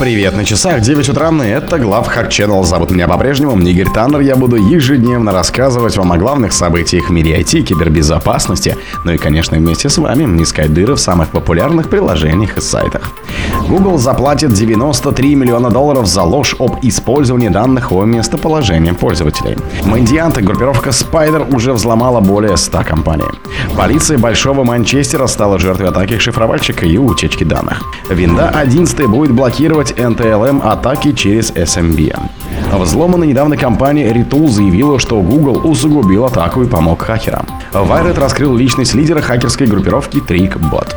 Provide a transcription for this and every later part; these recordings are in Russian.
Привет, на часах 9 утра, и это Главхак Channel. Зовут меня по-прежнему Игорь Таннер. Я буду ежедневно рассказывать вам о главных событиях в мире IT, кибербезопасности, ну и, конечно, вместе с вами искать дыры в самых популярных приложениях и сайтах. Google заплатит 93 миллиона долларов за ложь об использовании данных о местоположении пользователей. Мандиант и группировка Spider уже взломала более 100 компаний. Полиция Большого Манчестера стала жертвой атаки шифровальщика и утечки данных. Винда 11 будет блокировать NTLM атаки через SMB. Взломанная недавно компания Retool заявила, что Google усугубил атаку и помог хакерам. Wired раскрыл личность лидера хакерской группировки TrickBot.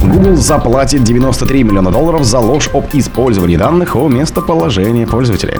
Google заплатит 93 миллиона долларов за ложь об использовании данных о местоположении пользователей.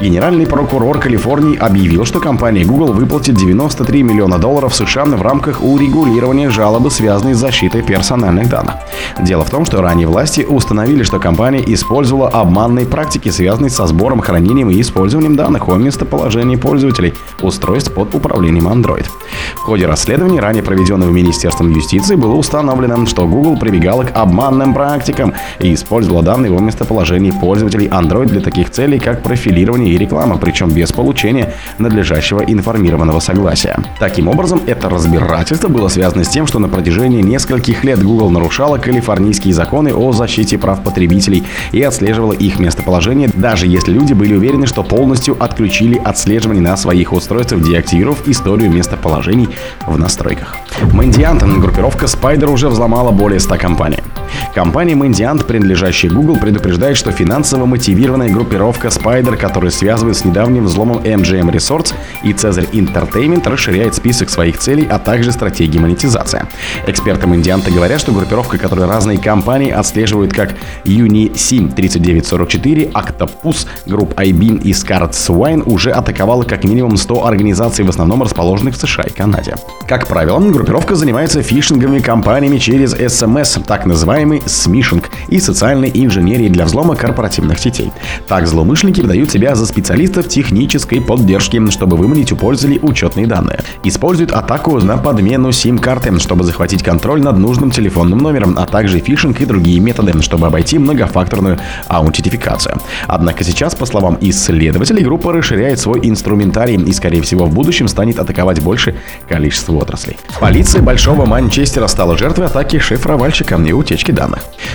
Генеральный прокурор Калифорнии объявил, что компания Google выплатит 93 миллиона долларов США в рамках урегулирования жалобы, связанной с защитой персональных данных. Дело в том, что ранее власти установили, что компания использовала обманные практики, связанные со сбором, хранением и использованием данных о местоположении пользователей устройств под управлением Android. В ходе расследования, ранее проведенного Министерством юстиции, было установлено, что Google прибегала к обманным практикам и использовала данные о местоположении пользователей Android для таких целей, как профилирование и реклама, причем без получения надлежащего информированного согласия. Таким образом, это разбирательство было связано с тем, что на протяжении нескольких лет Google нарушала калифорнийские законы о защите прав потребителей и отслеживала их местоположение, даже если люди были уверены, что полностью отключили отслеживание на своих устройствах, деактивировав историю местоположений в настройках. Мандиант, группировка Spider уже взломала более 100 компаний. компании. Компания Mandiant, принадлежащая Google, предупреждает, что финансово мотивированная группировка Spider, которая связывает с недавним взломом MGM Resorts и Caesar Entertainment, расширяет список своих целей, а также стратегии монетизации. Эксперты Mandiant говорят, что группировка, которую разные компании отслеживают как Unisim 3944, Octopus, Group IBM и Scarlet Swine, уже атаковала как минимум 100 организаций, в основном расположенных в США и Канаде. Как правило, группировка занимается фишинговыми компаниями через SMS, так называемый смишинг, и социальной инженерии для взлома корпоративных сетей. Так злоумышленники выдают себя за специалистов технической поддержки, чтобы выманить у пользователей учетные данные. Используют атаку на подмену сим-карты, чтобы захватить контроль над нужным телефонным номером, а также фишинг и другие методы, чтобы обойти многофакторную аутентификацию. Однако сейчас, по словам исследователей, группа расширяет свой инструментарий и, скорее всего, в будущем станет атаковать больше количество отраслей. Полиция Большого Манчестера стала жертвой атаки шифровальщика и утечки данных.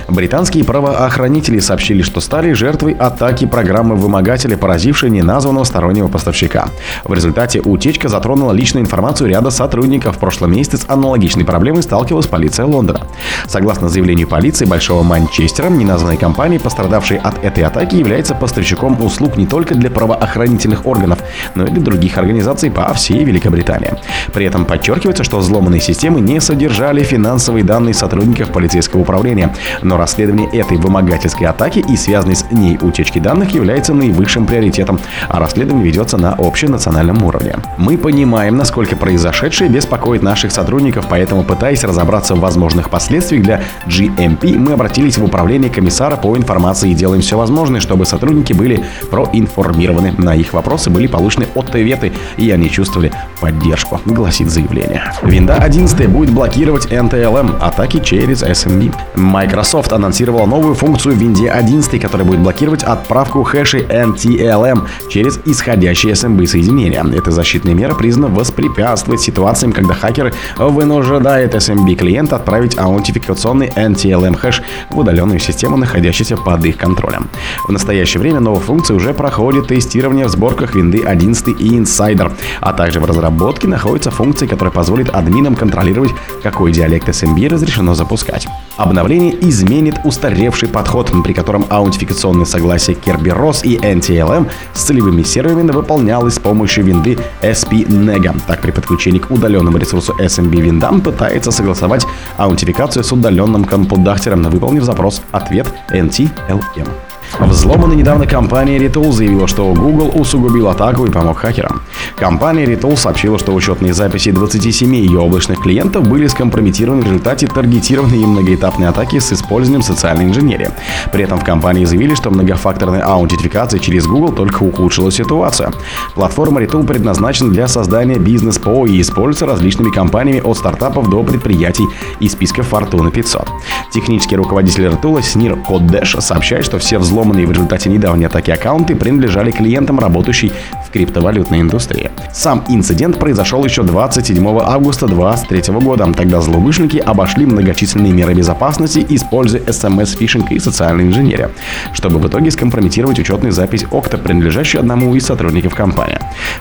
Британские правоохранители сообщили, что стали жертвой атаки программы вымогателя, поразившей неназванного стороннего поставщика. В результате утечка затронула личную информацию ряда сотрудников. В прошлом месяце с аналогичной проблемой сталкивалась полиция Лондона. Согласно заявлению полиции Большого Манчестера, неназванная компания, пострадавшая от этой атаки, является поставщиком услуг не только для правоохранительных органов, но и для других организаций по всей Великобритании. При этом подчеркивается, что взломанные системы не содержали финансовые данные сотрудников полицейского управления, но расследование этой вымогательской атаки и связанной с ней утечки данных является наивысшим приоритетом, а расследование ведется на общенациональном уровне. Мы понимаем, насколько произошедшее беспокоит наших сотрудников, поэтому, пытаясь разобраться в возможных последствиях для GMP, мы обратились в управление комиссара по информации и делаем все возможное, чтобы сотрудники были проинформированы. На их вопросы были получены ответы, и они чувствовали поддержку, гласит заявление. Винда 11 будет блокировать NTLM атаки через SMB. Microsoft анонсировала новую функцию в Винде 11, которая будет блокировать отправку хэшей NTLM через исходящие SMB соединения. Эта защитная мера признана воспрепятствовать ситуациям, когда хакеры вынуждают SMB клиента отправить аутентификационный NTLM хэш в удаленную систему, находящуюся под их контролем. В настоящее время новая функция уже проходит тестирование в сборках Винды 11 и Insider, а также в разработке находится функция, которая позволит админам контролировать, какой диалект SMB разрешено запускать. Обновление изменит устаревший подход, при котором аутентификационное согласие Kerberos и NTLM с целевыми серверами выполнялось с помощью винды SP-NEGA. Так, при подключении к удаленному ресурсу SMB виндам пытается согласовать аутентификацию с удаленным компудахтером, выполнив запрос «Ответ NTLM». Взломанная недавно компания Retool заявила, что Google усугубил атаку и помог хакерам. Компания Retool сообщила, что учетные записи 27 ее облачных клиентов были скомпрометированы в результате таргетированной и многоэтапной атаки с использованием социальной инженерии. При этом в компании заявили, что многофакторная аутентификация через Google только ухудшила ситуацию. Платформа Retool предназначена для создания бизнес-ПО и используется различными компаниями от стартапов до предприятий из списка Fortuna 500. Технический руководитель Retool Снир Коддеш сообщает, что все взломанные в результате недавней атаки аккаунты принадлежали клиентам, работающим в криптовалютной индустрии. Сам инцидент произошел еще 27 августа 2023 года. Тогда злоумышленники обошли многочисленные меры безопасности, используя смс-фишинг и социальную инженерию, чтобы в итоге скомпрометировать учетную запись Окта, принадлежащую одному из сотрудников компании.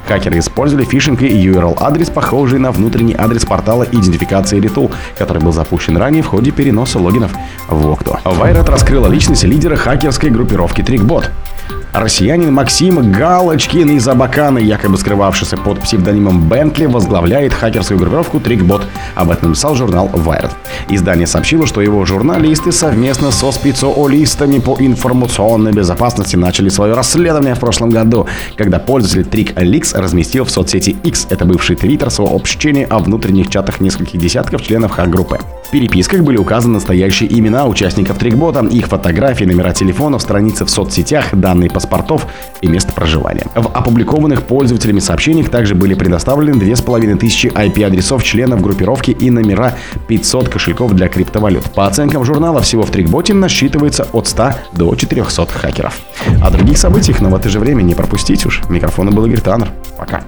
Хакеры использовали фишинг и URL-адрес, похожий на внутренний адрес портала идентификации Retool, который был запущен ранее в ходе переноса логинов в Окту. Вайрат раскрыла личность лидера хакерской группировки Трикбот. Россиянин Максим Галочкин из Абакана, якобы скрывавшийся под псевдонимом Бентли, возглавляет хакерскую группировку Трикбот. Об этом написал журнал Wired. Издание сообщило, что его журналисты совместно со специалистами по информационной безопасности начали свое расследование в прошлом году, когда пользователь TrickLeaks разместил в соцсети X, это бывший твиттер, сообщение о внутренних чатах нескольких десятков членов хак-группы. Переписках были указаны настоящие имена участников Трикбота, их фотографии, номера телефонов, страницы в соцсетях, данные паспортов и место проживания. В опубликованных пользователями сообщениях также были предоставлены 2500 IP-адресов членов группировки и номера 500 кошельков для криптовалют. По оценкам журнала, всего в Трикботе насчитывается от 100 до 400 хакеров. О других событиях, но в это же время не пропустить уж. Микрофона был Игорь Таннер. Пока.